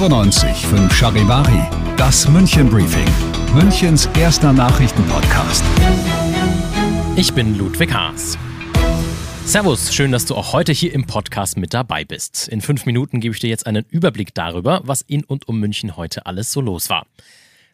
95 5 Charivari, das München Briefing, Münchens erster Nachrichtenpodcast. Ich bin Ludwig Haas. Servus, schön, dass du auch heute hier im Podcast mit dabei bist. In fünf Minuten gebe ich dir jetzt einen Überblick darüber, was in und um München heute alles so los war.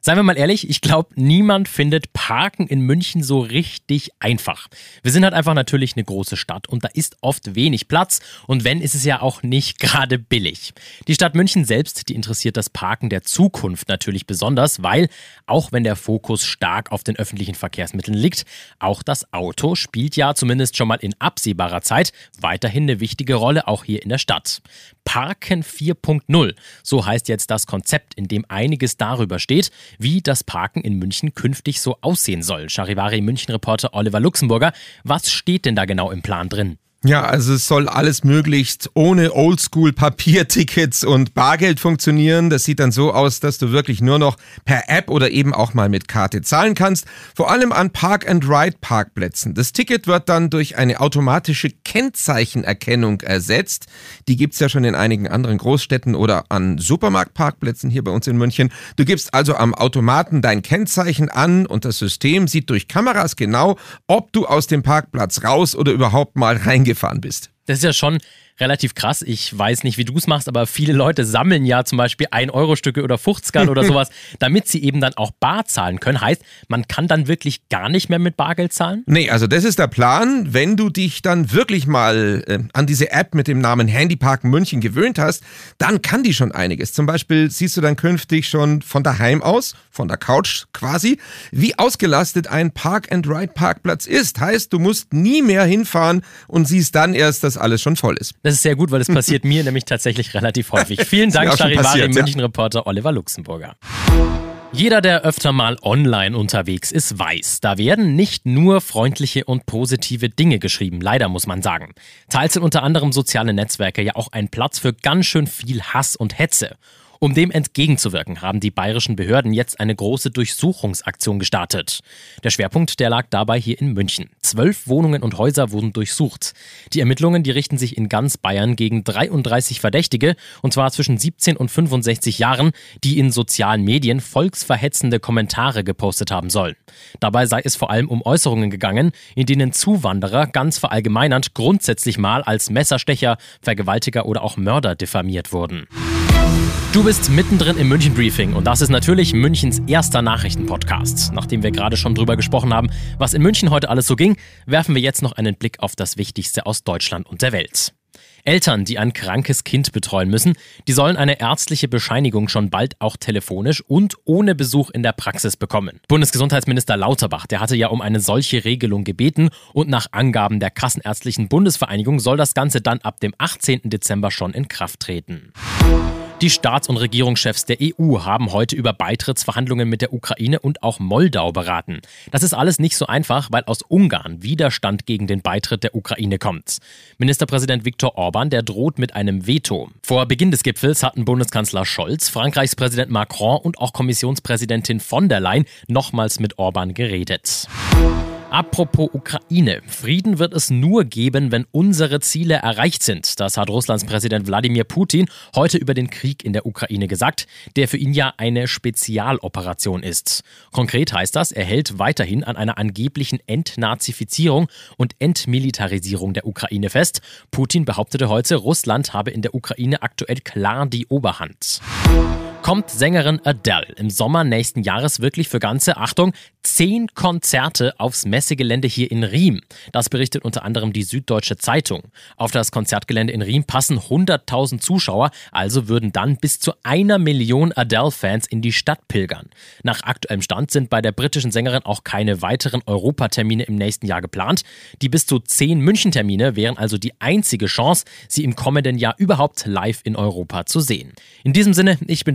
Seien wir mal ehrlich, ich glaube, niemand findet Parken in München so richtig einfach. Wir sind halt einfach natürlich eine große Stadt und da ist oft wenig Platz und wenn, ist es ja auch nicht gerade billig. Die Stadt München selbst, die interessiert das Parken der Zukunft natürlich besonders, weil auch wenn der Fokus stark auf den öffentlichen Verkehrsmitteln liegt, auch das Auto spielt ja zumindest schon mal in absehbarer Zeit weiterhin eine wichtige Rolle, auch hier in der Stadt. Parken 4.0, so heißt jetzt das Konzept, in dem einiges darüber steht, wie das Parken in München künftig so aussehen soll. Charivari München-Reporter Oliver Luxemburger, was steht denn da genau im Plan drin? Ja, also es soll alles möglichst ohne Oldschool-Papiertickets und Bargeld funktionieren. Das sieht dann so aus, dass du wirklich nur noch per App oder eben auch mal mit Karte zahlen kannst. Vor allem an Park-and-Ride-Parkplätzen. Das Ticket wird dann durch eine automatische Kennzeichenerkennung ersetzt. Die gibt's ja schon in einigen anderen Großstädten oder an Supermarktparkplätzen hier bei uns in München. Du gibst also am Automaten dein Kennzeichen an und das System sieht durch Kameras genau, ob du aus dem Parkplatz raus oder überhaupt mal reingefahren bist. Das ist ja schon relativ krass. Ich weiß nicht, wie du es machst, aber viele Leute sammeln ja zum Beispiel 1-Euro-Stücke oder 50 oder sowas, damit sie eben dann auch bar zahlen können. Heißt, man kann dann wirklich gar nicht mehr mit Bargeld zahlen? Nee, also das ist der Plan. Wenn du dich dann wirklich mal äh, an diese App mit dem Namen Handyparken München gewöhnt hast, dann kann die schon einiges. Zum Beispiel siehst du dann künftig schon von daheim aus, von der Couch quasi, wie ausgelastet ein Park-and-Ride-Parkplatz ist. Heißt, du musst nie mehr hinfahren und siehst dann erst, dass alles schon voll ist. Das ist sehr gut, weil es passiert mir nämlich tatsächlich relativ häufig. Vielen Dank, Charivari München-Reporter Oliver Luxemburger. Jeder, der öfter mal online unterwegs ist, weiß, da werden nicht nur freundliche und positive Dinge geschrieben, leider muss man sagen. Teils sind unter anderem soziale Netzwerke ja auch ein Platz für ganz schön viel Hass und Hetze. Um dem entgegenzuwirken, haben die bayerischen Behörden jetzt eine große Durchsuchungsaktion gestartet. Der Schwerpunkt, der lag dabei hier in München. Zwölf Wohnungen und Häuser wurden durchsucht. Die Ermittlungen, die richten sich in ganz Bayern gegen 33 Verdächtige, und zwar zwischen 17 und 65 Jahren, die in sozialen Medien volksverhetzende Kommentare gepostet haben sollen. Dabei sei es vor allem um Äußerungen gegangen, in denen Zuwanderer ganz verallgemeinernd grundsätzlich mal als Messerstecher, Vergewaltiger oder auch Mörder diffamiert wurden. Du bist mittendrin im München Briefing und das ist natürlich Münchens erster Nachrichtenpodcast. Nachdem wir gerade schon drüber gesprochen haben, was in München heute alles so ging, werfen wir jetzt noch einen Blick auf das Wichtigste aus Deutschland und der Welt. Eltern, die ein krankes Kind betreuen müssen, die sollen eine ärztliche Bescheinigung schon bald auch telefonisch und ohne Besuch in der Praxis bekommen. Bundesgesundheitsminister Lauterbach, der hatte ja um eine solche Regelung gebeten und nach Angaben der Kassenärztlichen Bundesvereinigung soll das Ganze dann ab dem 18. Dezember schon in Kraft treten. Die Staats- und Regierungschefs der EU haben heute über Beitrittsverhandlungen mit der Ukraine und auch Moldau beraten. Das ist alles nicht so einfach, weil aus Ungarn Widerstand gegen den Beitritt der Ukraine kommt. Ministerpräsident Viktor Orban, der droht mit einem Veto. Vor Beginn des Gipfels hatten Bundeskanzler Scholz, Frankreichs Präsident Macron und auch Kommissionspräsidentin von der Leyen nochmals mit Orban geredet. Apropos Ukraine. Frieden wird es nur geben, wenn unsere Ziele erreicht sind. Das hat Russlands Präsident Wladimir Putin heute über den Krieg in der Ukraine gesagt, der für ihn ja eine Spezialoperation ist. Konkret heißt das, er hält weiterhin an einer angeblichen Entnazifizierung und Entmilitarisierung der Ukraine fest. Putin behauptete heute, Russland habe in der Ukraine aktuell klar die Oberhand. Bekommt Sängerin Adele im Sommer nächsten Jahres wirklich für ganze, Achtung, zehn Konzerte aufs Messegelände hier in Riem. Das berichtet unter anderem die Süddeutsche Zeitung. Auf das Konzertgelände in Riem passen 100.000 Zuschauer, also würden dann bis zu einer Million Adele-Fans in die Stadt pilgern. Nach aktuellem Stand sind bei der britischen Sängerin auch keine weiteren Europatermine im nächsten Jahr geplant. Die bis zu zehn München-Termine wären also die einzige Chance, sie im kommenden Jahr überhaupt live in Europa zu sehen. In diesem Sinne, ich bin